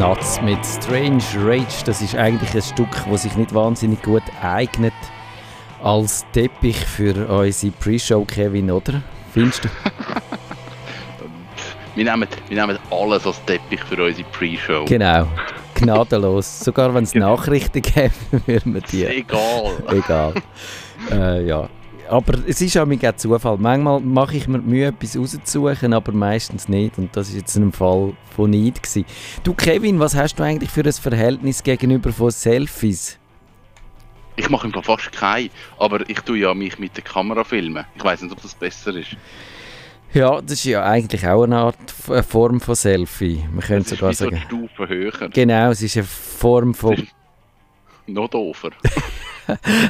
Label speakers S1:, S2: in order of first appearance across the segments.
S1: Nuts mit Strange Rage. Das ist eigentlich ein Stück, das sich nicht wahnsinnig gut eignet als Teppich für unsere Pre-Show, Kevin, oder? Findest du?
S2: wir, nehmen, wir nehmen alles als Teppich für unsere Pre-Show.
S1: Genau. Gnadenlos. Sogar wenn es Nachrichten gäbe, würden wir die.
S2: Egal.
S1: Egal. äh, ja. Aber es ist auch mir Zufall. Manchmal mache ich mir Mühe, etwas rauszusuchen, aber meistens nicht. Und das ist jetzt ein Fall von Neid. Gewesen. Du, Kevin, was hast du eigentlich für ein Verhältnis gegenüber von Selfies?
S2: Ich mache einfach fast keine, aber ich tue ja mich mit der Kamera filmen. Ich weiß nicht, ob das besser ist.
S1: Ja, das ist ja eigentlich auch eine Art eine Form von Selfie. Man könnte sogar
S2: so
S1: sagen.
S2: Stufe höher.
S1: Genau, es ist eine Form von.
S2: Noch doofer.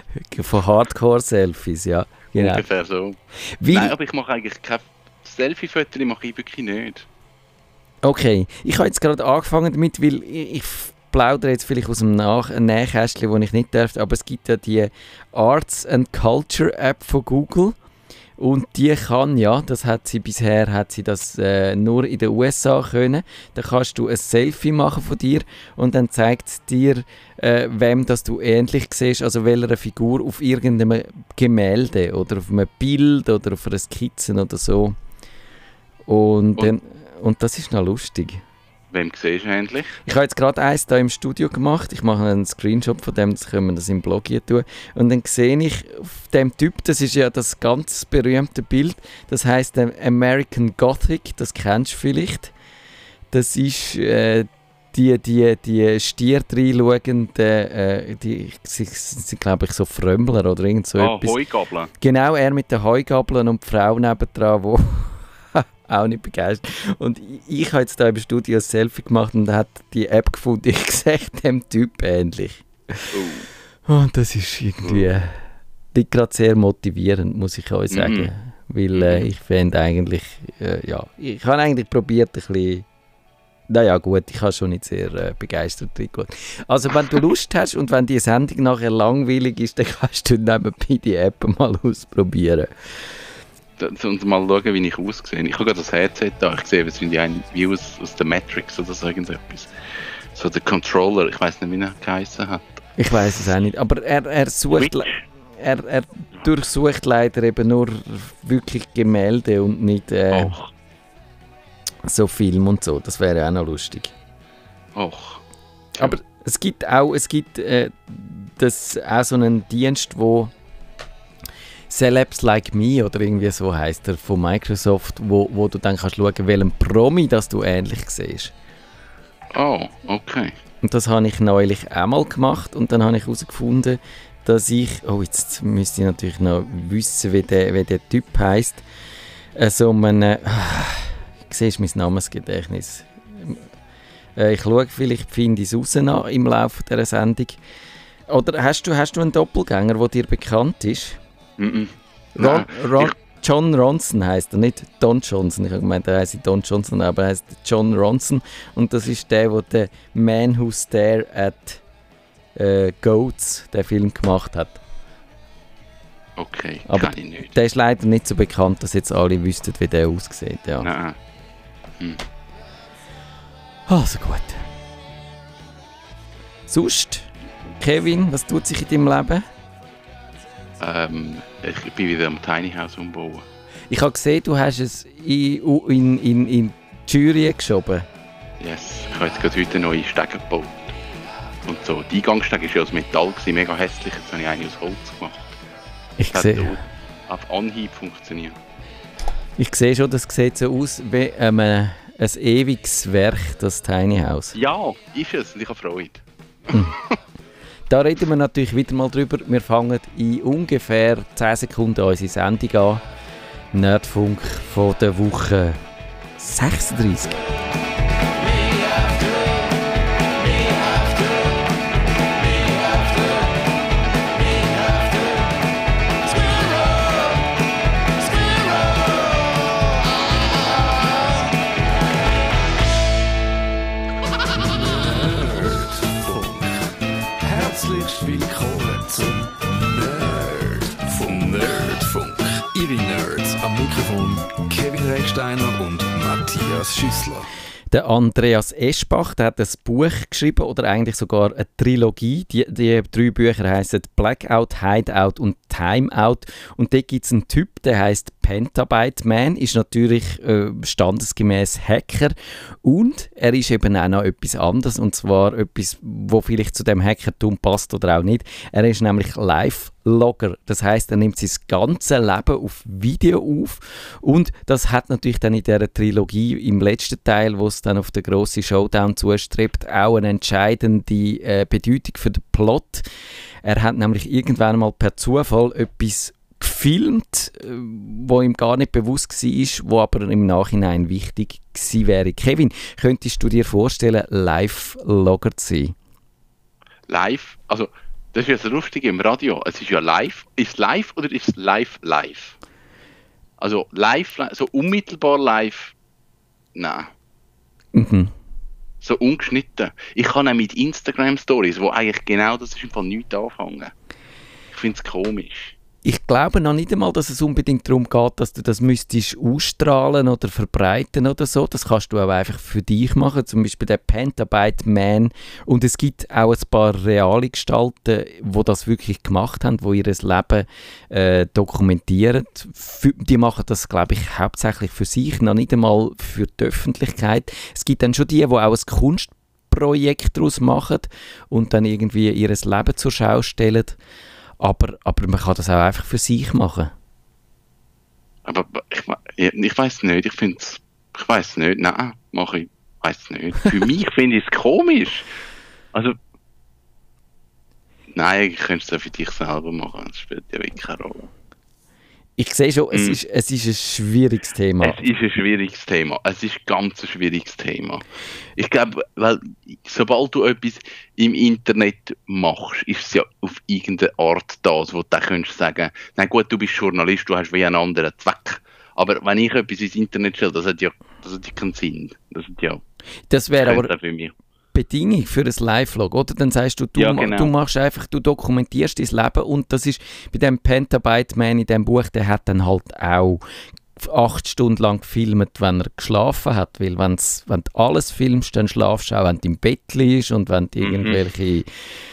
S1: von Hardcore-Selfies, ja. Genau.
S2: Ungefähr so. Wie? Nein, aber ich mache eigentlich kein Selfie-Fotos, mache ich wirklich nicht.
S1: Okay, ich habe jetzt gerade angefangen damit, weil ich, ich plaudere jetzt vielleicht aus einem Nach Nähkästchen, das ich nicht darf, aber es gibt ja die Arts and Culture App von Google und die kann ja, das hat sie bisher, hat sie das äh, nur in den USA können. Da kannst du ein Selfie machen von dir und dann zeigt es dir, äh, wem das du ähnlich siehst, also welcher Figur auf irgendeinem Gemälde oder auf einem Bild oder auf einer Skizze oder so. Und, und, dann, und das ist noch lustig.
S2: Wem siehst du endlich?
S1: Ich habe jetzt gerade eins hier im Studio gemacht. Ich mache einen Screenshot von dem, das können wir das im Blog hier tun. Und dann sehe ich auf dem Typ, das ist ja das ganz berühmte Bild, das heißt American Gothic, das kennst du vielleicht. Das ist äh, die, die, die Stier reinschauenden, äh, die sind, glaube ich, so Frömmler oder irgend so
S2: ah,
S1: etwas.
S2: Heugabeln.
S1: Genau, er mit den Heugabeln und die Frau nebendran, die auch nicht begeistert. Und ich, ich habe jetzt da im Studio ein Selfie gemacht und hat die App gefunden, ich sehe dem Typ ähnlich. Oh. Und das ist irgendwie oh. nicht gerade sehr motivierend, muss ich euch sagen. Mhm. Weil äh, mhm. ich finde eigentlich, äh, ja, ich habe eigentlich probiert, ein bisschen naja, gut, ich habe schon nicht sehr äh, begeistert reingeschaut. Also, wenn du Lust hast und wenn die Sendung nachher langweilig ist, dann kannst du nebenbei die App mal ausprobieren
S2: und mal schauen, wie ich aussehe. Ich habe gerade das Headset da, ich sehe, es wie aus, aus der Matrix oder so irgendetwas. So der Controller, ich weiß nicht, wie er geheißen hat.
S1: Ich weiß es auch nicht, aber er, er sucht... Er, er durchsucht leider eben nur wirklich Gemälde und nicht äh, so Film und so. Das wäre auch noch lustig.
S2: Och.
S1: Aber es gibt auch, es gibt äh, das, auch so einen Dienst, wo Celebs Like Me oder irgendwie so heißt er von Microsoft, wo, wo du dann kannst schauen, welchem Promi das du ähnlich siehst.
S2: Oh, okay.
S1: Und das habe ich neulich einmal gemacht und dann habe ich herausgefunden, dass ich, oh jetzt müsste ich natürlich noch wissen, wie der, wie der Typ heißt. Also man, äh, siehst mein Namensgedächtnis. Äh, ich schaue, vielleicht finde ich es raus im Laufe dieser Sendung. Oder hast du, hast du einen Doppelgänger, der dir bekannt ist?
S2: Mm
S1: Ron, Ron, John Ronson heißt er, nicht Don Johnson. Ich habe gemeint, er heißt Don Johnson, aber er heißt John Ronson. Und das ist der, der den Man Who Stare at äh, Goats, den Film gemacht hat.
S2: Okay,
S1: aber
S2: kann ich nicht.
S1: Der ist leider nicht so bekannt, dass jetzt alle wüssten, wie der aussieht. Ja.
S2: Nein. Hm.
S1: Also gut. Sonst, Kevin, was tut sich in deinem Leben?
S2: Ähm, ich bin wieder am Tiny House umbauen.
S1: Ich habe gesehen, du hast es in, in, in, in die Jury geschoben.
S2: Yes, ich habe jetzt gerade heute neue Stege gebaut. Und so, die Eingangsstege war ja aus Metall, gewesen, mega hässlich, jetzt habe ich eine aus Holz gemacht.
S1: Ich sehe.
S2: Auf Anhieb funktioniert.
S1: Ich sehe schon, das sieht so aus wie ähm, ein ewiges Werk, das Tiny House.
S2: Ja, ist es und ich habe Freude.
S1: Hm. Da reden wir natürlich wieder mal drüber. Wir fangen in ungefähr 10 Sekunden unsere Sendung an. Nerdfunk von der Woche 36.
S3: Matthias Schüssler.
S1: Der Andreas Eschbach, der hat ein Buch geschrieben oder eigentlich sogar eine Trilogie. Die, die drei Bücher heißen Blackout, Hideout und Timeout. Und dort gibt es einen Typ, der heißt Pentabyte Man, ist natürlich äh, standesgemäß Hacker und er ist eben auch noch etwas anderes und zwar etwas, wo vielleicht zu dem Hackertum passt oder auch nicht. Er ist nämlich live Logger. Das heißt, er nimmt sein ganzes Leben auf Video auf und das hat natürlich dann in dieser Trilogie im letzten Teil, wo es dann auf den grossen Showdown zustrebt, auch eine entscheidende äh, Bedeutung für den Plot. Er hat nämlich irgendwann mal per Zufall etwas gefilmt, äh, wo ihm gar nicht bewusst war, wo aber im Nachhinein wichtig gewesen wäre. Kevin, könntest du dir vorstellen, Live-Logger zu sein?
S2: Live? Also das ist ja das Lustige im Radio. Es ist ja live. Ist live oder ist live live? Also live, so unmittelbar live, nein. Mhm. So ungeschnitten. Ich kann auch mit Instagram Stories, wo eigentlich genau das ist, im Fall nichts anfangen. Ich finde es komisch
S1: ich glaube noch nicht einmal, dass es unbedingt darum geht, dass du das müsstest ausstrahlen oder verbreiten oder so. Das kannst du auch einfach für dich machen, zum Beispiel der Pentabyte Man. Und es gibt auch ein paar reale Gestalten, wo das wirklich gemacht haben, wo ihr Leben äh, dokumentieren. Die machen das, glaube ich, hauptsächlich für sich, noch nicht einmal für die Öffentlichkeit. Es gibt dann schon die, die auch ein Kunstprojekt daraus machen und dann irgendwie ihr Leben zur Schau stellen. Aber, aber man kann das auch einfach für sich machen.
S2: Aber ich, ich weiß nicht, ich finde es, ich weiß nicht, nein, mache ich, weiß nicht. Für mich finde ich es komisch. Also, nein, ich könnte es ja für dich selber machen, das spielt ja wirklich keine Rolle.
S1: Ich sehe schon, es, mm. ist, es ist ein schwieriges Thema.
S2: Es ist ein schwieriges Thema. Es ist ganz ein schwieriges Thema. Ich glaube, weil sobald du etwas im Internet machst, ist es ja auf irgendeine Art das, wo du dann sagen, na gut, du bist Journalist, du hast wie einen anderen Zweck. Aber wenn ich etwas ins Internet stelle, das hat ja, das hat ja keinen Sinn. Das hat ja.
S1: Das wäre aber. Für mich. Bedingung für ein Live-Log, oder? Dann sagst du, du, ja, genau. du machst einfach, du dokumentierst dein Leben und das ist bei dem Pentabyte Man in dem Buch, der hat dann halt auch acht Stunden lang gefilmt, wenn er geschlafen hat, weil wenn's, wenn du alles filmst, dann schlafst du auch, wenn du im Bett liegst und wenn du mhm. irgendwelche,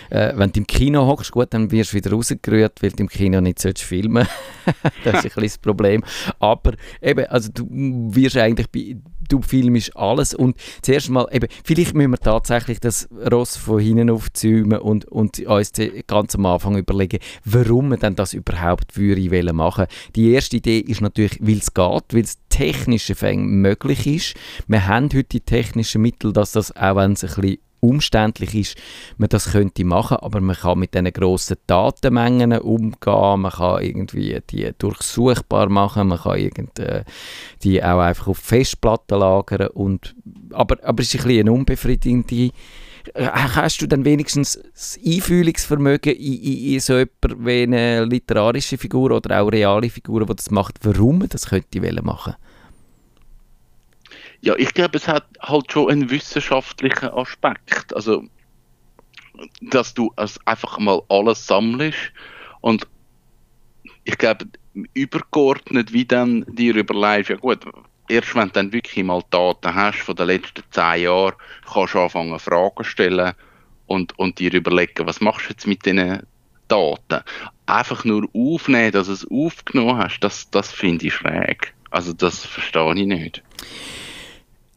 S1: äh, wenn du im Kino hockst, gut, dann wirst du wieder rausgerührt, weil du im Kino nicht sollst filmen das ist ein bisschen das Problem. Aber eben, also du wirst eigentlich bei, du filmst alles und zuerst mal, eben, vielleicht müssen wir tatsächlich das Ross von hinten aufzäumen und, und uns ganz am Anfang überlegen, warum wir denn das überhaupt würde machen. Die erste Idee ist natürlich, weil es geht, weil es technisch möglich ist. Wir haben heute die technischen Mittel, dass das, auch wenn es ein bisschen umständlich ist, man das könnte machen, aber man kann mit diesen grossen Datenmengen umgehen, man kann irgendwie die durchsuchbar machen, man kann irgendwie die auch einfach auf Festplatten lagern und, aber, aber es ist ein bisschen eine unbefriedigende äh, hast du dann wenigstens das Einfühlungsvermögen in, in, in so jemand wie eine literarische Figur oder auch reale Figur, die das macht, warum man das könnte machen
S2: ja, ich glaube, es hat halt schon einen wissenschaftlichen Aspekt. Also, dass du also einfach mal alles sammelst und ich glaube, übergeordnet, wie dann dir überlegst, ja gut, erst wenn du dann wirklich mal Daten hast von den letzten zehn Jahren, kannst du anfangen Fragen stellen und, und dir überlegen, was machst du jetzt mit diesen Daten. Einfach nur aufnehmen, dass du es aufgenommen hast, das, das finde ich schräg. Also das verstehe ich nicht.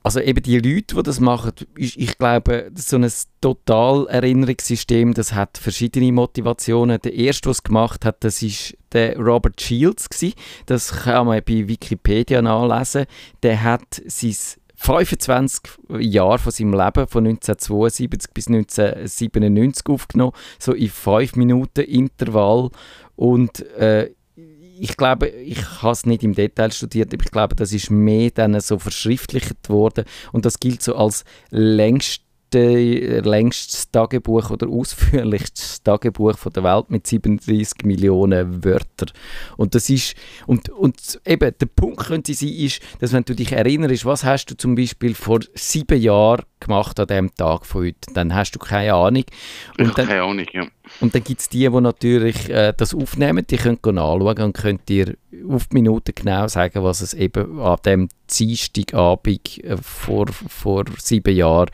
S1: Also eben die Leute, die das machen, ich, ich glaube, so ein Total-Erinnerungssystem, das hat verschiedene Motivationen. Der erste, der es gemacht hat, das ist der Robert Shields gewesen. Das kann man bei Wikipedia nachlesen. Der hat sein 25 Jahre von seinem Leben, von 1972 bis 1997 aufgenommen, so in 5 Minuten Intervall und äh, ich glaube, ich habe es nicht im Detail studiert, aber ich glaube, das ist mehr dann so verschriftlicht worden. Und das gilt so als längst längstes Tagebuch oder ausführlichstes Tagebuch von der Welt mit 37 Millionen Wörtern. Und das ist, und, und eben, der Punkt könnte sein, ist, dass wenn du dich erinnerst, was hast du zum Beispiel vor sieben Jahren gemacht an dem Tag von heute, dann hast du keine Ahnung.
S2: Und dann, keine Ahnung, ja.
S1: Und dann gibt es die, die natürlich äh, das aufnehmen, die können nachschauen und können dir auf die Minute genau sagen, was es eben an dem Dienstagabend äh, vor, vor sieben Jahren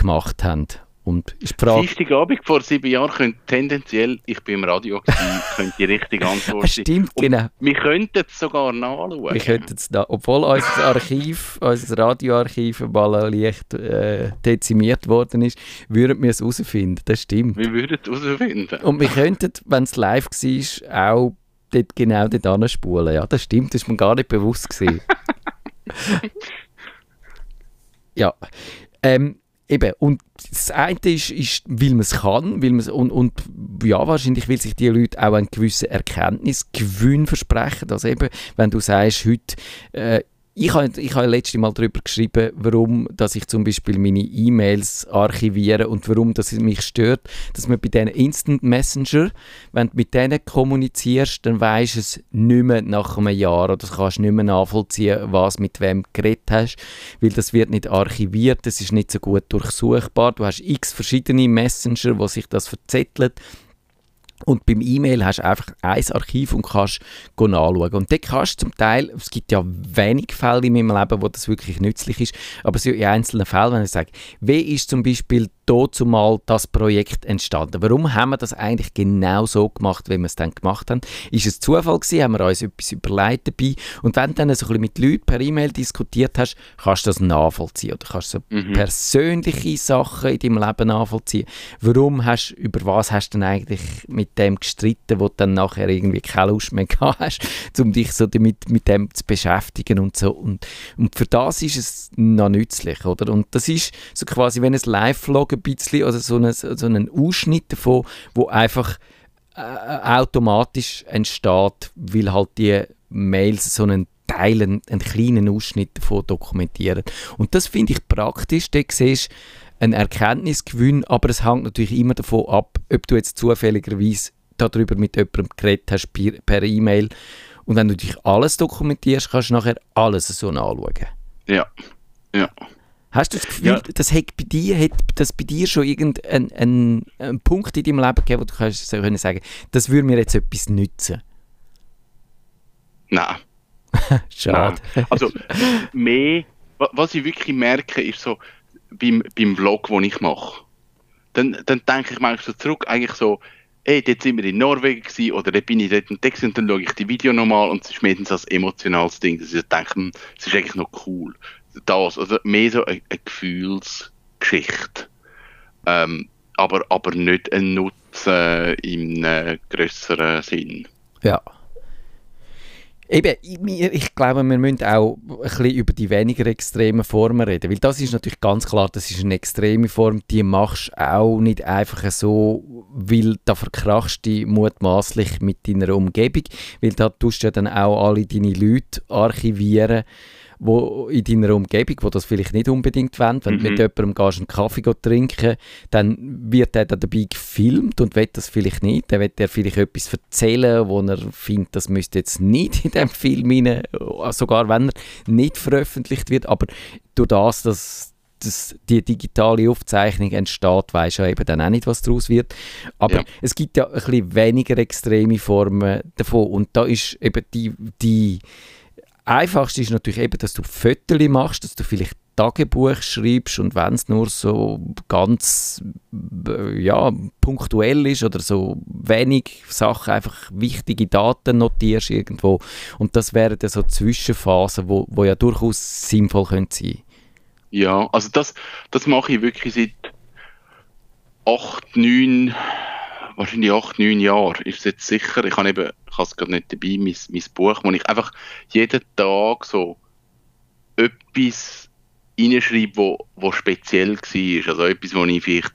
S1: gemacht haben. Und die Frage...
S2: Dienstagabend vor sieben Jahren könnte tendenziell, ich bin im Radio gewesen, könnte die richtige Antwort
S1: sein. Stimmt, genau.
S2: Wir könnten es sogar nachschauen.
S1: Wir könnten es da, obwohl unser Archiv, unser Radioarchiv mal leicht äh, dezimiert worden ist, würden wir es herausfinden, das stimmt.
S2: Wir würden es herausfinden.
S1: Und wir könnten, wenn es live war, auch dort genau dort anspulen. Ja, das stimmt, das ist mir gar nicht bewusst gewesen. ja. Ähm, Eben, und das eine ist, ist weil man es kann, weil und, und ja, wahrscheinlich will sich die Leute auch einen gewissen Erkenntnisgewinn versprechen. Also eben, wenn du sagst, heute, äh, ich habe ich hab letztes Mal darüber geschrieben, warum dass ich zum Beispiel meine E-Mails archiviere und warum das mich stört, dass man bei diesen Instant Messenger, wenn du mit denen kommunizierst, dann weisst du es nicht mehr nach einem Jahr oder kannst nicht mehr nachvollziehen, was mit wem geredet hast, weil das wird nicht archiviert, das ist nicht so gut durchsuchbar. Du hast x verschiedene Messenger, wo sich das verzettelt und beim E-Mail hast du einfach ein Archiv und kannst nachschauen. Und dort kannst du zum Teil, es gibt ja wenig Fälle in meinem Leben, wo das wirklich nützlich ist, aber in einzelnen Fällen, wenn ich sage, wie ist zum Beispiel dazu mal das Projekt entstanden? Warum haben wir das eigentlich genau so gemacht, wie wir es dann gemacht haben? Ist es Zufall gewesen? Haben wir uns etwas überlegt dabei? Und wenn du dann so ein bisschen mit Leuten per E-Mail diskutiert hast, kannst du das nachvollziehen oder kannst du so mhm. persönliche Sachen in deinem Leben nachvollziehen. Warum hast, über was hast du denn eigentlich mit dem gestritten, wo du dann nachher irgendwie keine Lust mehr gehabt hast, um dich so damit, mit dem zu beschäftigen und so. Und, und für das ist es noch nützlich, oder? Und das ist so quasi, wenn ein Live-Vlog ein bisschen, oder so einen, so einen Ausschnitt davon, wo einfach äh, automatisch entsteht, weil halt die Mails so einen Teil, einen, einen kleinen Ausschnitt davon dokumentieren. Und das finde ich praktisch, da siehst ein Erkenntnisgewinn, aber es hängt natürlich immer davon ab, ob du jetzt zufälligerweise darüber mit jemandem geredet hast per E-Mail. Und wenn du dich alles dokumentierst, kannst du nachher alles so nachschauen.
S2: Ja, ja.
S1: Hast du das Gefühl, ja. das hat bei dir, hat das bei dir schon irgendeinen einen, einen Punkt in deinem Leben gegeben, wo du kannst können sagen, das würde mir jetzt etwas nützen?
S2: Nein.
S1: Schade.
S2: Nein. Also mehr, was ich wirklich merke, ist so beim, beim Vlog, den ich mache. Dann, dann denke ich manchmal so zurück, eigentlich so, ey, dort sind wir in Norwegen gewesen, oder dort bin ich dort entdeckt und dann schaue ich die Video nochmal und es ist meistens ein emotionales Ding, dass ich denke, hm, es ist eigentlich noch cool das, also mehr so eine, eine Gefühlsgeschichte. Ähm, aber, aber nicht ein Nutzen im äh, größeren Sinn.
S1: Ja. Eben, ich, ich, glaube, wir müssen auch ein bisschen über die weniger extremen Formen reden, weil das ist natürlich ganz klar, das ist eine extreme Form, die machst du auch nicht einfach so, weil da verkrachst du mutmaßlich mit deiner Umgebung, weil da tust du ja dann auch alle deine Leute archivieren wo in deiner Umgebung, wo das vielleicht nicht unbedingt wollen. Wenn mhm. du mit jemandem gehst, einen Kaffee trinken dann wird er dabei gefilmt und will das vielleicht nicht. Dann wird er vielleicht etwas erzählen, wo er findet, das müsste jetzt nicht in dem Film rein, sogar wenn er nicht veröffentlicht wird. Aber durch das, dass dass die digitale Aufzeichnung entsteht, weiß ja eben dann auch nicht, was daraus wird. Aber ja. es gibt ja ein bisschen weniger extreme Formen davon. Und da ist eben die, die Einfachste ist natürlich eben, dass du Fotos machst, dass du vielleicht Tagebuch schreibst und wenn es nur so ganz äh, ja, punktuell ist oder so wenig Sachen, einfach wichtige Daten notierst irgendwo. Und das wären dann so Zwischenphasen, wo, wo ja durchaus sinnvoll können sein.
S2: Ja, also das, das mache ich wirklich seit acht, neun wahrscheinlich acht, neun Jahre ist es jetzt sicher. Ich habe eben, ich habe es gerade nicht dabei, mein, mein Buch, wo ich einfach jeden Tag so etwas reinschreibe, wo, wo speziell war. Also etwas, wo ich vielleicht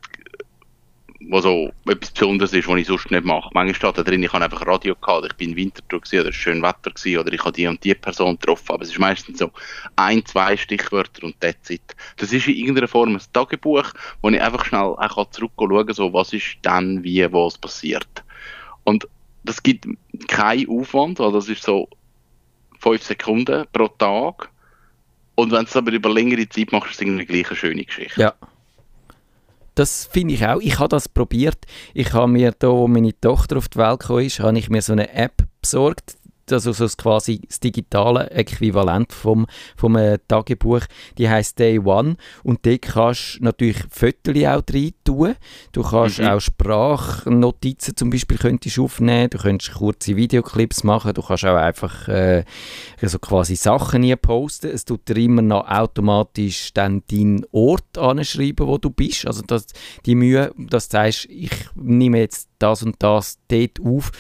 S2: was so etwas Besonderes ist, was ich sonst nicht mache. Manchmal steht da drin, ich habe einfach Radio gehabt, ich bin im Winterthur gewesen, oder es schön Wetter gewesen, oder ich habe die und die Person getroffen, aber es ist meistens so ein, zwei Stichwörter und that's it. Das ist in irgendeiner Form ein Tagebuch, wo ich einfach schnell auch zurückschauen kann, so was ist dann, wie, was passiert. Und das gibt keinen Aufwand, weil das ist so fünf Sekunden pro Tag. Und wenn du es aber über längere Zeit machst, ist es irgendwie gleich eine schöne Geschichte.
S1: Ja das finde ich auch. Ich habe das probiert. Ich habe mir da, wo meine Tochter auf die Welt kam, ist, habe ich mir so eine App besorgt. Also so das quasi das digitale Äquivalent vom, vom äh, Tagebuch, die heißt Day One und dort kannst du natürlich Fotos auch rein tun. Du kannst mhm. auch Sprachnotizen zum Beispiel könntest aufnehmen, du könntest kurze Videoclips machen, du kannst auch einfach äh, also quasi Sachen hier posten. Es tut dir immer noch automatisch dann deinen Ort anschreiben, wo du bist. Also das, die Mühe, dass du sagst, ich nehme jetzt das und das dort auf,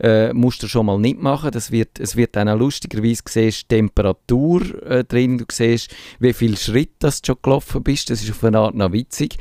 S1: äh, musst du schon mal nicht machen. Das wird, es wird dann auch lustigerweise, siehst Temperatur äh, drin, du siehst, wie viel Schritt du schon gelaufen bist, das ist auf eine Art noch witzig.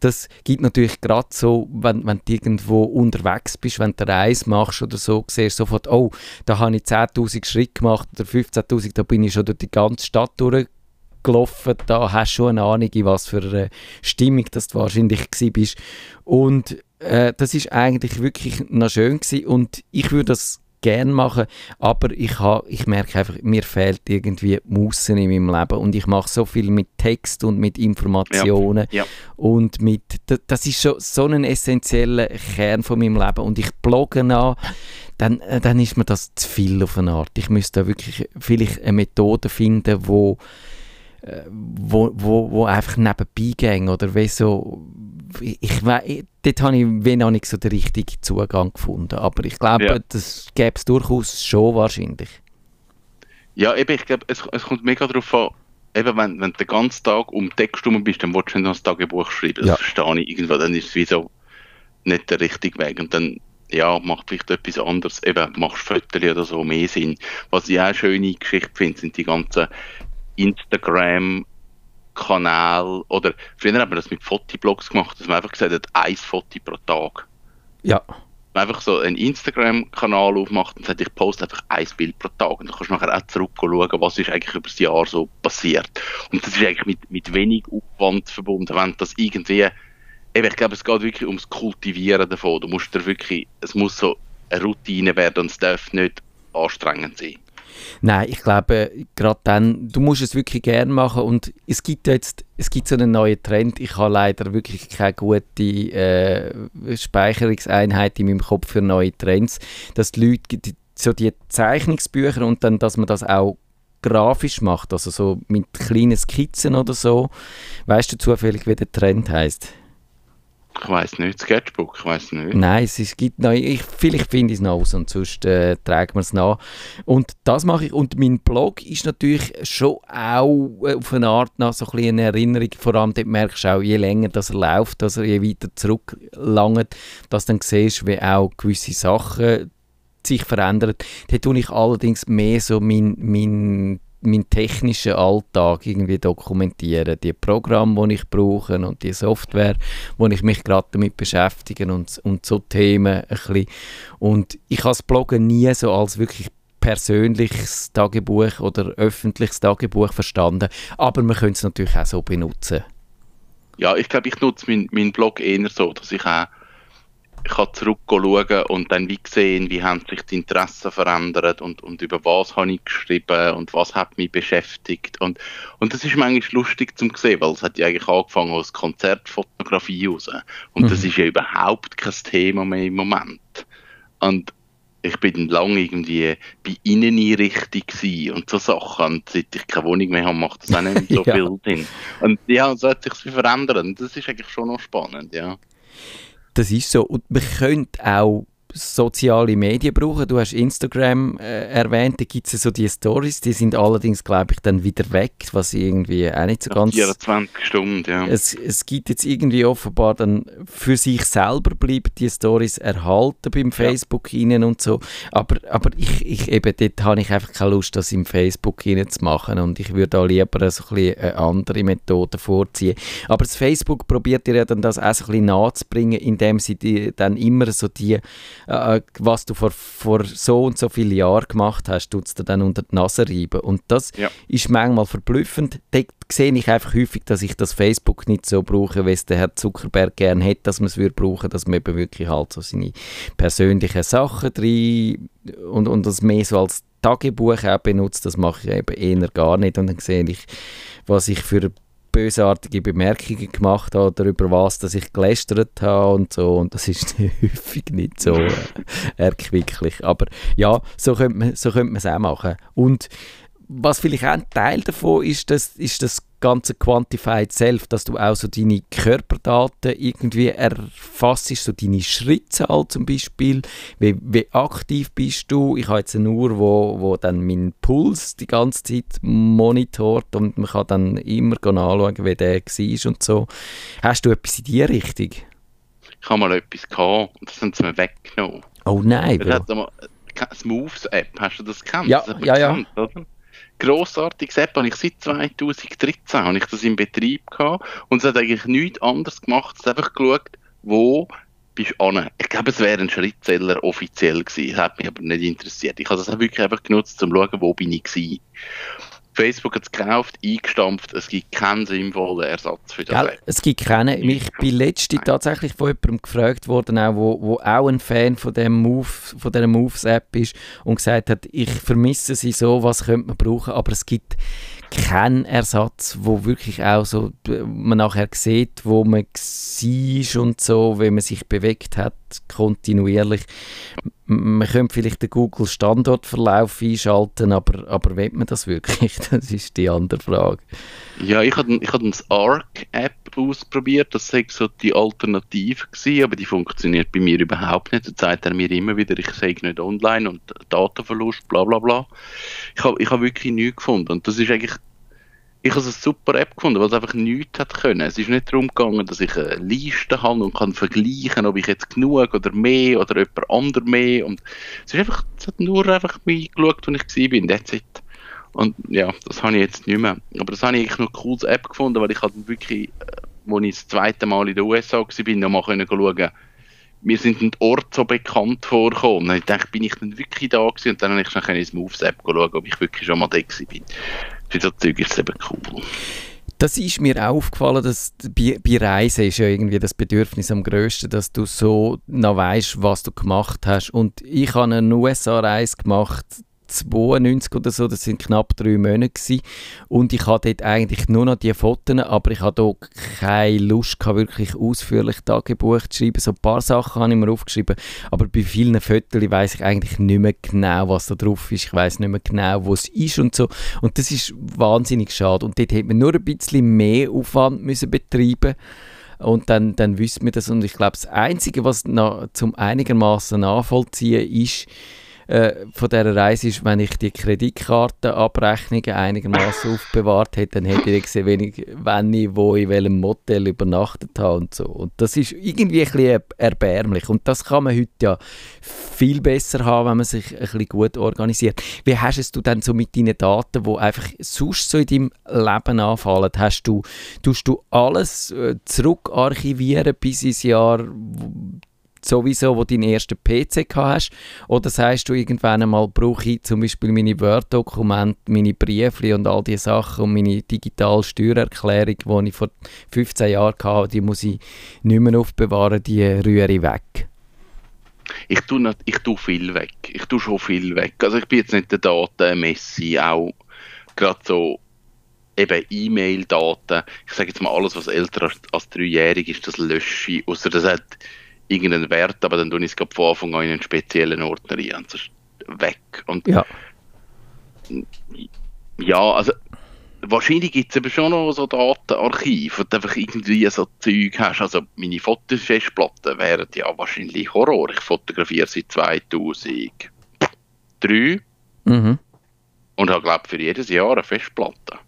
S1: Das gibt natürlich gerade so, wenn, wenn du irgendwo unterwegs bist, wenn du eine Reise machst oder so, siehst sofort, oh, da habe ich 10'000 Schritte gemacht oder 15'000, da bin ich schon durch die ganze Stadt durchgelaufen, da hast du schon eine Ahnung, in was für eine Stimmung das du wahrscheinlich bist. Und äh, das ist eigentlich wirklich noch schön gewesen und ich würde das gerne machen, aber ich, ha, ich merke einfach, mir fehlt irgendwie Mussen in meinem Leben und ich mache so viel mit Text und mit Informationen ja, ja. und mit, das ist so, so ein essentieller Kern von meinem Leben und ich blogge nach, dann, äh, dann ist mir das zu viel auf eine Art. Ich müsste da wirklich vielleicht eine Methode finden, wo wo, wo, wo einfach nebenbei gehen oder wie so ich, ich, dort habe ich wie noch nicht so den richtigen Zugang gefunden. Aber ich glaube, ja. das gäbe es durchaus schon wahrscheinlich.
S2: Ja, eben, ich glaube, es, es kommt mega darauf an, eben, wenn, wenn du den ganzen Tag um Text herum bist, dann willst du nicht noch ein Tagebuch schreiben. Das ja. verstehe ich irgendwo. Dann ist es wie so nicht der richtige Weg. Und dann, ja, macht vielleicht etwas anderes. Eben, machst Fotos oder so mehr Sinn. Was ich auch eine schöne Geschichte finde, sind die ganzen Instagram- Kanal oder früher haben wir das mit Fotoblogs gemacht, dass man einfach gesagt hat, ein Foto pro Tag.
S1: Ja.
S2: Man einfach so einen Instagram-Kanal aufmacht und sagt, ich poste einfach ein Bild pro Tag und dann kannst du nachher auch zurückschauen, was ist eigentlich über das Jahr so passiert. Und das ist eigentlich mit, mit wenig Aufwand verbunden, wenn das irgendwie, eben, ich glaube, es geht wirklich ums Kultivieren davon. Du musst dir wirklich, es muss so eine Routine werden und es darf nicht anstrengend sein.
S1: Nein, ich glaube, gerade dann, du musst es wirklich gerne machen und es gibt jetzt, es gibt so einen neuen Trend. Ich habe leider wirklich keine gute äh, Speicherungseinheit in meinem Kopf für neue Trends, dass die Leute die, so die Zeichnungsbücher und dann, dass man das auch grafisch macht, also so mit kleinen Skizzen oder so. Weißt du zufällig, wie der Trend heißt?
S2: Ich weiß nicht, Sketchbook, ich weiß nicht.
S1: Nein, es, es gibt noch, ich, vielleicht finde ich es noch aus und sonst äh, tragen wir es nach. Und das mache ich. Und mein Blog ist natürlich schon auch äh, auf eine Art nach so ein eine Erinnerung. Vor allem dort merkst du auch, je länger das er läuft, dass er je weiter zurücklangt, dass du dann siehst, wie auch gewisse Sachen sich verändern. Dort tue ich allerdings mehr so mein, mein meinen technischen Alltag irgendwie dokumentieren. Die Programme, die ich brauche und die Software, wo ich mich gerade damit beschäftige und, und so Themen ein bisschen. Und ich habe das Bloggen nie so als wirklich persönliches Tagebuch oder öffentliches Tagebuch verstanden, aber man könnte es natürlich auch so benutzen.
S2: Ja, ich glaube, ich nutze meinen mein Blog eher so, dass ich auch kann zurückschauen und dann wie sehen, wie haben sich die Interessen verändert und, und über was habe ich geschrieben und was hat mich beschäftigt und, und das ist manchmal lustig zum sehen, weil es hat ja eigentlich angefangen als Konzertfotografie raus und mhm. das ist ja überhaupt kein Thema mehr im Moment und ich bin lange irgendwie bei Inneneinrichtung und so Sachen. Und seit ich keine Wohnung mehr habe, macht das auch nicht so ja. viel Sinn. Und ja, so hat sich verändert. Und das ist eigentlich schon noch spannend, ja.
S1: Das ist so. Und man könnte auch soziale Medien brauchen. Du hast Instagram äh, erwähnt, da gibt es so die Stories, die sind allerdings, glaube ich, dann wieder weg, was irgendwie auch nicht so ganz...
S2: 24 Stunden, ja.
S1: Es, es gibt jetzt irgendwie offenbar dann für sich selber bleiben die Stories erhalten beim Facebook ja. Ihnen und so, aber, aber ich, ich eben, dort habe ich einfach keine Lust, das im Facebook Ihnen zu machen und ich würde da lieber so ein bisschen eine andere Methode vorziehen. Aber das Facebook probiert ja dann das auch so ein bisschen nachzubringen, indem sie die, dann immer so die äh, was du vor, vor so und so vielen Jahren gemacht hast, tut es dir dann unter die Nase reiben. Und das ja. ist manchmal verblüffend. Da sehe ich einfach häufig, dass ich das Facebook nicht so brauche, wie es der Herr Zuckerberg gerne hätte, dass man es würde brauchen, dass man eben wirklich halt so seine persönlichen Sachen drin und, und das mehr so als Tagebuch auch benutzt, das mache ich eben eher gar nicht. Und dann sehe ich, was ich für bösartige Bemerkungen gemacht habe oder über was, dass ich gelästert habe und so. Und das ist häufig nicht so äh, erquicklich. Aber ja, so könnte man so könnte es auch machen. Und was vielleicht auch ein Teil davon ist, das, ist das ganze Quantified Self, dass du auch so deine Körperdaten irgendwie erfasst, so deine Schrittzahl zum Beispiel, wie, wie aktiv bist du. Ich habe jetzt eine Uhr, wo, wo dann meinen Puls die ganze Zeit monitort und man kann dann immer anschauen, wie der war und so. Hast du etwas in diese Richtung?
S2: Ich habe mal etwas gehabt und das haben sie mir weggenommen.
S1: Oh nein,
S2: Bro. Moves App, hast du das gekannt?
S1: Ja,
S2: das
S1: ja, ja. Gekannt,
S2: grossartiges App, habe ich seit 2013 habe ich das in Betrieb gehabt und es hat eigentlich nichts anderes gemacht, es hat einfach geschaut, wo bist du an. Ich glaube, es wäre ein Schrittzähler offiziell gewesen, das hat mich aber nicht interessiert. Ich habe das wirklich einfach genutzt, um zu schauen, wo bin ich gewesen. Facebook hat es gekauft, eingestampft, es gibt keinen sinnvollen Ersatz für das.
S1: Gell, es gibt keinen. Ich bin letztens tatsächlich von jemandem gefragt worden, auch, wo, wo auch ein Fan von, dem Move, von dieser Moves-App ist und gesagt hat, ich vermisse sie so, was könnte man brauchen, aber es gibt keinen Ersatz, wo wirklich auch so man nachher sieht, wo man war und so, wenn man sich bewegt hat, kontinuierlich. Man könnte vielleicht den Google Standortverlauf einschalten, aber, aber will man das wirklich? Das ist die andere Frage.
S2: Ja, ich habe ich das Arc-App ausprobiert, das sei so die Alternative gewesen, aber die funktioniert bei mir überhaupt nicht. Da zeigt er mir immer wieder, ich sei nicht online und Datenverlust, bla bla bla. Ich habe ich hab wirklich nichts gefunden und das ist eigentlich ich habe eine super App gefunden, weil es einfach nichts hat können. Es ist nicht darum gegangen, dass ich eine Liste habe und kann vergleichen, ob ich jetzt genug oder mehr oder jemand anderes mehr. Und es ist einfach, es hat nur einfach mich geschaut, wo ich war, that's it. Und ja, das habe ich jetzt nicht mehr. Aber das habe ich eigentlich noch eine coole App gefunden, weil ich halt wirklich, äh, als ich das zweite Mal in den USA war, noch mal schauen mir sind ein Ort so bekannt vorgekommen. Und ich dachte, bin ich denn wirklich da gewesen? Und dann habe ich schnell ins Moves App schauen, ob ich wirklich schon mal da bin. Für so Zeug ist es eben cool.
S1: Das ist mir auch aufgefallen, dass bei, bei Reisen ist ja irgendwie das Bedürfnis am grössten, dass du so noch weißt, was du gemacht hast. Und ich habe eine USA-Reise gemacht 92 oder so, das sind knapp drei Monate gewesen. und ich hatte dort eigentlich nur noch die Fotos, aber ich hatte auch keine Lust gehabt, wirklich ausführlich Tagebuch zu schreiben. So ein paar Sachen habe ich mir aufgeschrieben, aber bei vielen Fotos weiß ich eigentlich nicht mehr genau, was da drauf ist. Ich weiß nicht mehr genau, wo es ist und so. Und das ist wahnsinnig schade. Und dort hätte man nur ein bisschen mehr Aufwand müssen betreiben und dann, dann wüsste man das. Und ich glaube, das Einzige, was noch zum einigermaßen nachvollziehen ist, äh, von dieser Reise ist, wenn ich die Kreditkartenabrechnungen einigermaßen aufbewahrt hätte, dann hätte ich gesehen, wenn ich, wenn ich wo in welchem Motel übernachtet habe und so. Und das ist irgendwie ein bisschen erbärmlich. Und das kann man heute ja viel besser haben, wenn man sich ein bisschen gut organisiert. Wie hast es du denn so mit deinen Daten, die einfach sonst so in deinem Leben anfallen? Hast du, tust du alles äh, zurückarchivieren bis ins Jahr sowieso, wo du deinen ersten PC hast? Oder sagst du irgendwann einmal, brauche ich zum Beispiel meine Word-Dokumente, meine Briefe und all diese Sachen und meine digitale Steuererklärung, die ich vor 15 Jahren hatte, die muss ich nicht mehr aufbewahren, die rühre ich weg?
S2: Ich tue, ich tue viel weg. Ich tue schon viel weg. Also ich bin jetzt nicht der Datenmessi, auch gerade so eben E-Mail-Daten. Ich sage jetzt mal, alles, was älter als, als dreijährig ist, das lösche ich. Außer das hat irgendeinen Wert, aber dann tue ich es von Anfang an in einen speziellen Ordner rein und sonst weg. Und
S1: ja.
S2: ja, also wahrscheinlich gibt es eben schon noch so Datenarchive, wo du einfach irgendwie so Zeug hast. Also meine Fotofestplatten wären ja wahrscheinlich Horror. Ich fotografiere seit 2003
S1: mhm.
S2: und habe, glaube für jedes Jahr eine Festplatte.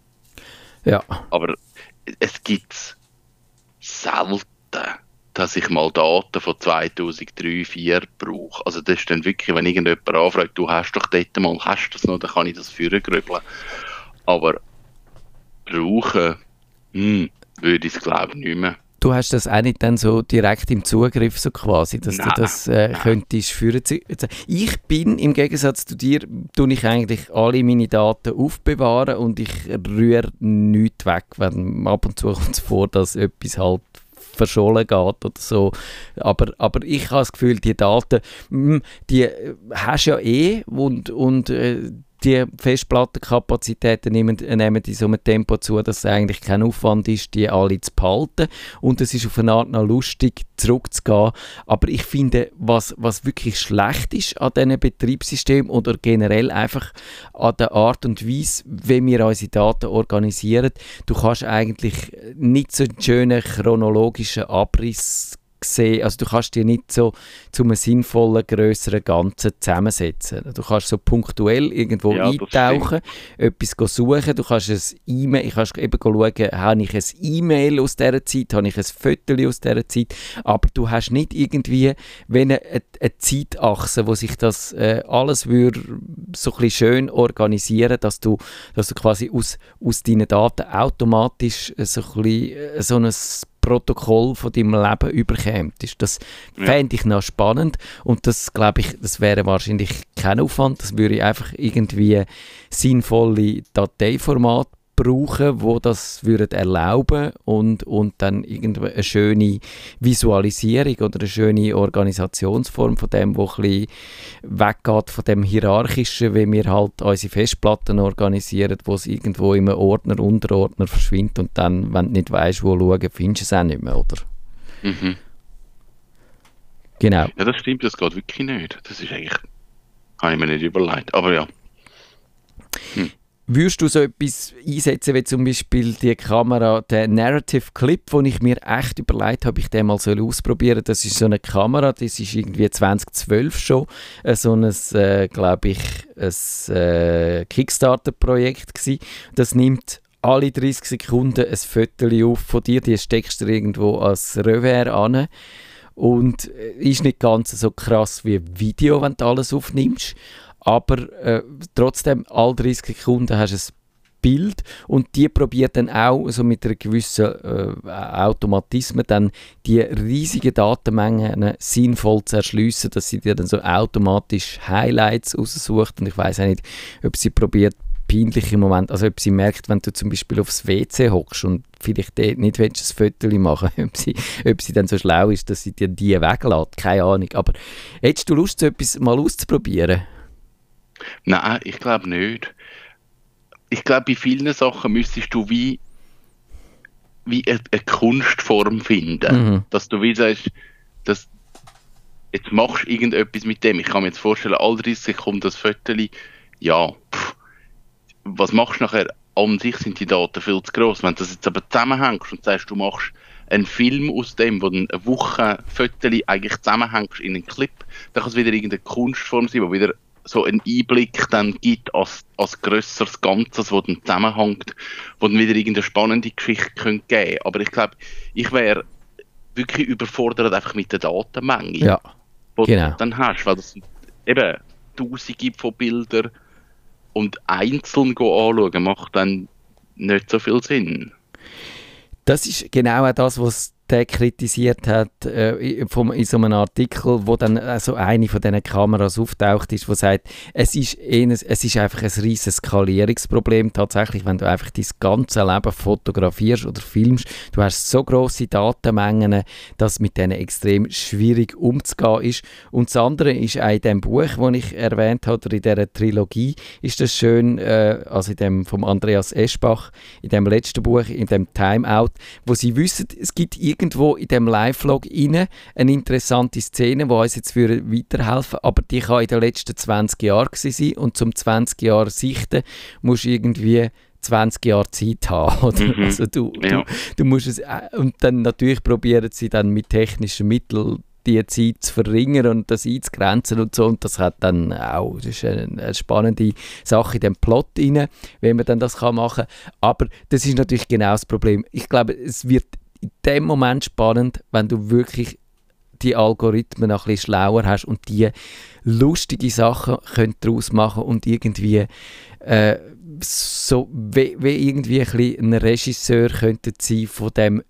S1: Ja.
S2: Aber es gibt selten dass ich mal Daten von 2003, 2004 brauche. Also das ist dann wirklich, wenn irgendjemand anfragt, du hast doch dort mal, hast du das noch, dann kann ich das führen grübeln. Aber brauchen, hm, würde ich es glaube ich nicht mehr.
S1: Du hast das auch nicht dann so direkt im Zugriff, so quasi, dass nein, du das äh, könntest führen. Ich bin im Gegensatz zu dir, tue ich eigentlich alle meine Daten aufbewahren und ich rühre nichts weg, wenn ab und zu kommt es vor, dass etwas halt verschollen geht oder so. Aber, aber ich habe das Gefühl, die Daten, hm, die hast du ja eh und, und äh, die Festplattenkapazitäten nehmen, nehmen in so einem Tempo zu, dass es eigentlich kein Aufwand ist, die alle zu behalten. Und es ist auf eine Art noch lustig, zurückzugehen. Aber ich finde, was, was wirklich schlecht ist an diesen Betriebssystemen oder generell einfach an der Art und Weise, wie wir unsere Daten organisieren, du kannst eigentlich nicht so einen schönen chronologischen Abriss sehen, also du kannst dir nicht so zu einem sinnvollen, grösseren Ganzen zusammensetzen. Du kannst so punktuell irgendwo ja, eintauchen, etwas suchen, du kannst ein E-Mail, ich kann eben schauen, habe ich ein E-Mail aus dieser Zeit, habe ich ein Foto aus dieser Zeit, aber du hast nicht irgendwie wenn eine, eine Zeitachse, wo sich das äh, alles würde so ein schön organisieren, dass du, dass du quasi aus, aus deinen Daten automatisch so ein bisschen, äh, so ein Protokoll von deinem Leben überkommt. Das ja. fände ich noch spannend und das glaube ich, das wäre wahrscheinlich kein Aufwand, das würde einfach irgendwie sinnvolle Dateiformat brauchen, wo das würden erlauben und, und dann irgendwie eine schöne Visualisierung oder eine schöne Organisationsform von dem, wo ein bisschen weggeht von dem Hierarchischen, wie wir halt unsere Festplatten organisieren, wo es irgendwo im Ordner, Unterordner verschwindet und dann, wenn du nicht weißt, wo schauen, findest du es auch nicht mehr, oder? Mhm. Genau.
S2: Ja, das stimmt, das geht wirklich nicht. Das ist eigentlich, habe ich mir nicht überlegt, aber ja.
S1: Hm. Würdest du so etwas einsetzen, wie zum Beispiel die Kamera, der Narrative Clip, wo ich mir echt überlegt habe, ich den mal soll ausprobieren Das ist so eine Kamera, das ist irgendwie 2012 schon äh, so ein, äh, glaube ich, ein äh, Kickstarter-Projekt gewesen. Das nimmt alle 30 Sekunden ein Foto auf von dir, die steckst du irgendwo als Revers an. Und äh, ist nicht ganz so krass wie ein Video, wenn du alles aufnimmst aber äh, trotzdem, alle 30 Sekunden hast du ein Bild und die probiert dann auch so mit einer gewissen äh, Automatismen dann die riesigen Datenmengen sinnvoll zu erschliessen, dass sie dir dann so automatisch Highlights aussucht und ich weiß auch nicht, ob sie probiert peinliche Momente, also ob sie merkt, wenn du zum Beispiel aufs WC hockst und vielleicht nicht willst, ein Foto machen ob sie, ob sie dann so schlau ist, dass sie dir die weglässt, keine Ahnung, aber hättest du Lust, so etwas mal auszuprobieren?
S2: Nein, ich glaube nicht. Ich glaube, bei vielen Sachen müsstest du wie, wie eine, eine Kunstform finden. Mhm. Dass du wie sagst, dass jetzt machst du irgendetwas mit dem. Ich kann mir jetzt vorstellen, all 30 Sekunden das Foto, ja, pff, was machst du nachher? An sich sind die Daten viel zu groß. Wenn du das jetzt aber zusammenhängst und sagst, du machst einen Film aus dem, wo du eine Woche Fotos eigentlich zusammenhängst in einen Clip, dann kann es wieder irgendeine Kunstform sein, wo wieder so einen Einblick dann gibt als, als grösseres Ganzes, wo dann zusammenhängt, wo dann wieder irgendeine spannende Geschichte könnte geben Aber ich glaube, ich wäre wirklich überfordert einfach mit der Datenmenge,
S1: ja,
S2: die genau. du dann hast, weil das eben Tausende von Bildern und einzeln anschauen macht dann nicht so viel Sinn.
S1: Das ist genau auch das, was der kritisiert hat äh, vom, in so einem Artikel, wo dann also eine von diesen Kameras auftaucht ist, wo sagt, es ist, ein, es ist einfach ein riesiges Skalierungsproblem tatsächlich, wenn du einfach dein ganze Leben fotografierst oder filmst, du hast so große Datenmengen, dass mit denen extrem schwierig umzugehen ist. Und das andere ist auch in dem Buch, das ich erwähnt habe, oder in dieser Trilogie, ist das schön, äh, also in dem vom Andreas Eschbach, in dem letzten Buch, in dem Timeout, wo sie wissen, es gibt irgendwo in dem Live-Vlog eine interessante Szene, die uns jetzt weiterhelfen aber die kann in den letzten 20 Jahren sein und zum 20 Jahre sichten musst du irgendwie 20 Jahre Zeit haben. Oder? Mhm. Also du, ja. du, du musst es, äh, und dann natürlich probieren sie dann mit technischen Mitteln die Zeit zu verringern und das einzugrenzen und so. Und das hat dann auch, das ist eine, eine spannende Sache in dem Plot rein, wie man dann das kann machen kann. Aber das ist natürlich genau das Problem. Ich glaube, es wird in dem Moment spannend, wenn du wirklich die Algorithmen noch ein bisschen schlauer hast und die lustige Sachen können daraus machen und irgendwie äh, so wie, wie irgendwie ein, ein Regisseur könnte sein von dem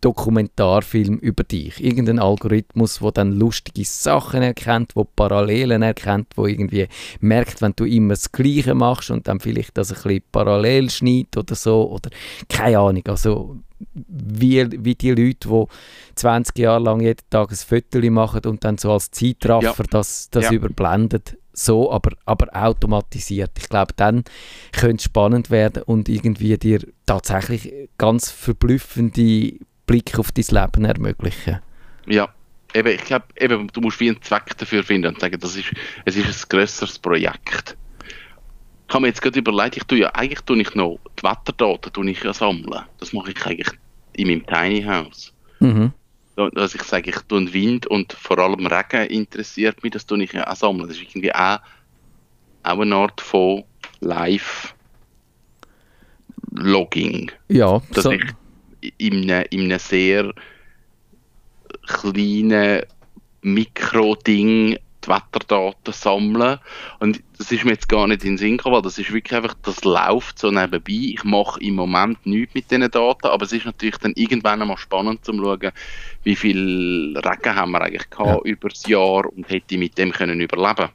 S1: Dokumentarfilm über dich. Irgendein Algorithmus, der dann lustige Sachen erkennt, wo Parallelen erkennt, wo irgendwie merkt, wenn du immer das Gleiche machst und dann vielleicht das ein bisschen parallel schneidet oder so. Oder keine Ahnung. Also wie, wie die Leute, die 20 Jahre lang jeden Tag ein Foto machen und dann so als Zeitraffer ja. das, das ja. überblendet so, aber, aber automatisiert. Ich glaube, dann könnte es spannend werden und irgendwie dir tatsächlich ganz verblüffende Blicke auf dein Leben ermöglichen.
S2: Ja, eben, ich glaube, eben, du musst wie einen Zweck dafür finden und sagen, das ist, es ist ein grösseres Projekt. Ich habe mir jetzt gerade überlegt, ich tue ja, eigentlich tue ich noch die Wetterdaten tue ich ja sammeln. Das mache ich eigentlich in meinem Tiny House.
S1: Mhm.
S2: Dass ich sage, ich tue Wind und vor allem Regen interessiert mich, das tue ich ja auch sammeln. Das ist irgendwie auch, auch eine Art von Live-Logging.
S1: Ja,
S2: dass
S1: so,
S2: ich in einem, in einem sehr kleinen Mikro-Ding die Wetterdaten sammeln. Und das ist mir jetzt gar nicht in den Sinn gekommen, weil das ist wirklich einfach, das läuft so nebenbei. Ich mache im Moment nichts mit diesen Daten, aber es ist natürlich dann irgendwann einmal spannend zu schauen, wie viel Regen haben wir eigentlich gehabt
S1: Ja.
S2: über das Jahr und hätte ich mit dem können überleben.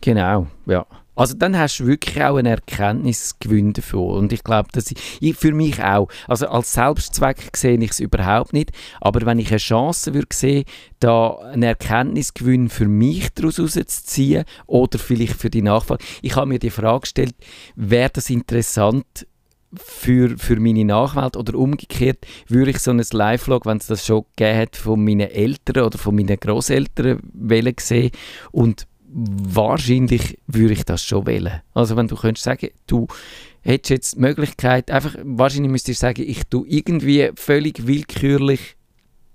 S1: Genau, ja. Also dann hast du wirklich auch eine Erkenntnisgewinn davon. Und ich glaube, dass ich, für mich auch, also als Selbstzweck sehe ich es überhaupt nicht, aber wenn ich eine Chance würde sehen, da einen Erkenntnisgewinn für mich daraus rauszuziehen oder vielleicht für die Nachfolge. Ich habe mir die Frage gestellt, wäre das interessant für, für meine Nachwelt oder umgekehrt würde ich so ein Live-Vlog, wenn es das schon gegeben hat, von meinen Eltern oder von meinen Großeltern sehen und wahrscheinlich würde ich das schon wählen. Also wenn du könntest sagen, du hättest jetzt die Möglichkeit, einfach, wahrscheinlich müsstest du sagen, ich tue irgendwie völlig willkürlich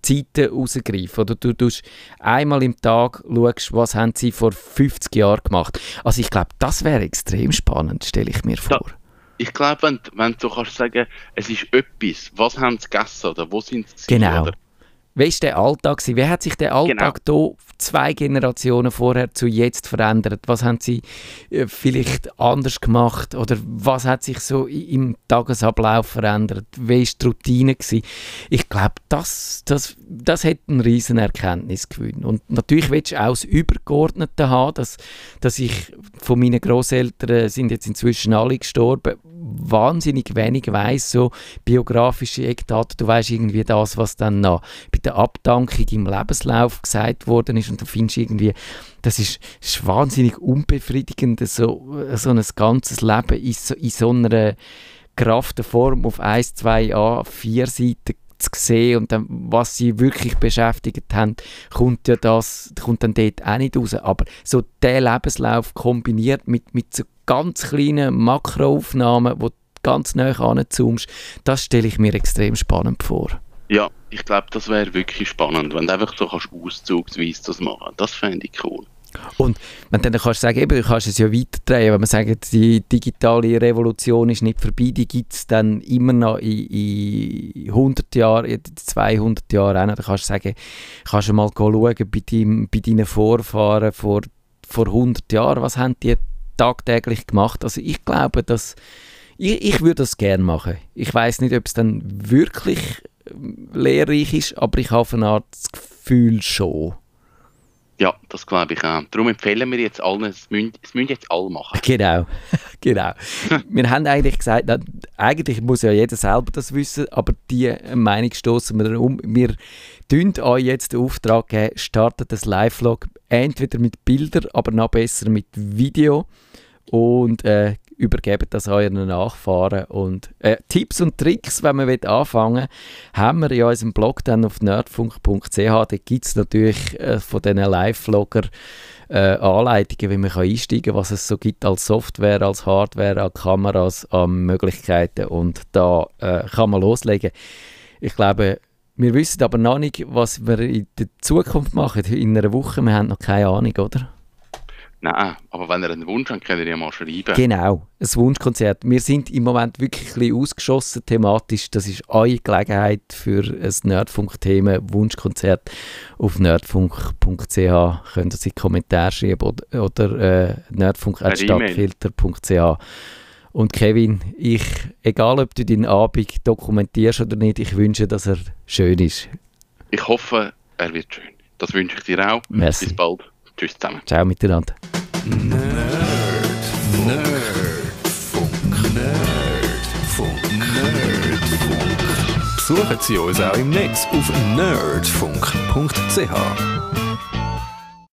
S1: Zeiten rausgreifen. Oder du tust einmal im Tag schaust, was haben sie vor 50 Jahren gemacht. Also ich glaube, das wäre extrem spannend, stelle ich mir vor.
S2: Ich glaube, wenn, wenn du kannst sagen, es ist etwas, was haben sie gegessen oder wo sind sie?
S1: Genau.
S2: Oder?
S1: Wie war der Alltag? Wie hat sich der Alltag hier zwei Generationen vorher zu jetzt verändert? Was haben sie äh, vielleicht anders gemacht? Oder was hat sich so im Tagesablauf verändert? Wie war die Routine? Gewesen? Ich glaube, das, das, das hat einen riesen Erkenntnisgewinn. Und natürlich willst du auch das Übergeordnete haben, dass, dass ich von meinen Großeltern sind jetzt inzwischen alle gestorben, wahnsinnig wenig weiß so biografische Eckdaten. Du weißt irgendwie das, was dann noch bei der Abdankung im Lebenslauf gesagt worden ist und dann findest du irgendwie, das ist, ist wahnsinnig unbefriedigend, so, so ein ganzes Leben in so, in so einer Kraft der Form auf 1, 2 A, 4 Seiten zu sehen und dann, was sie wirklich beschäftigt haben, kommt ja das, kommt dann dort auch nicht raus. Aber so der Lebenslauf kombiniert mit, mit so ganz kleinen Makroaufnahmen, wo du ganz nah anzoomst, das stelle ich mir extrem spannend vor.
S2: Ja, ich glaube, das wäre wirklich spannend, wenn du einfach so kannst auszugsweise das machen. Das fände ich cool.
S1: Und wenn du dann kannst sagen, eben, du kannst es ja weiterdrehen, wenn man sagt, die digitale Revolution ist nicht vorbei, die gibt es dann immer noch in, in 100 Jahren, in 200 Jahren auch noch. Dann kannst du sagen, kannst du mal schauen bei, deinem, bei deinen Vorfahren vor, vor 100 Jahren, was haben die tagtäglich gemacht. Also ich glaube, dass ich, ich würde das gerne machen. Ich weiß nicht, ob es dann wirklich ähm, lehrreich ist, aber ich habe eine Art das Gefühl schon.
S2: Ja, das glaube ich auch. Darum empfehlen wir jetzt allen, es müssen, es müssen jetzt alle machen.
S1: Genau, genau. wir haben eigentlich gesagt, na, eigentlich muss ja jeder selber das wissen, aber die Meinung stoßen wir dann um. Wir tun euch jetzt den Auftrag geben, startet das Live-Vlog entweder mit Bildern, aber noch besser mit Video und äh, übergeben das euren Nachfahren. Und äh, Tipps und Tricks, wenn man will anfangen haben wir in unserem Blog dann auf nerdfunk.ch. Da gibt es natürlich äh, von diesen Live-Vlogger äh, Anleitungen, wie man kann einsteigen kann, was es so gibt als Software, als Hardware, an Kameras, an Möglichkeiten. Und da äh, kann man loslegen. Ich glaube, wir wissen aber noch nicht, was wir in der Zukunft machen, in einer Woche. Wir haben noch keine Ahnung, oder?
S2: Nein, aber wenn ihr einen Wunsch habt, könnt ihr ja mal schreiben.
S1: Genau, ein Wunschkonzert. Wir sind im Moment wirklich ein bisschen ausgeschossen thematisch. Das ist eure Gelegenheit für ein Nerdfunk-Thema, Wunschkonzert auf nerdfunk.ch. Könnt ihr sie Kommentare schreiben oder, oder äh, nerdfunk.stadtfilter.ch. Und Kevin, ich, egal ob du deinen Abend dokumentierst oder nicht, ich wünsche, dass er schön ist.
S2: Ich hoffe, er wird schön. Das wünsche ich dir auch.
S1: Merci.
S2: Bis bald. Tschüss zusammen.
S1: Ciao miteinander.
S3: Besuchen Sie uns auch im Netz auf nerdfunk.ch.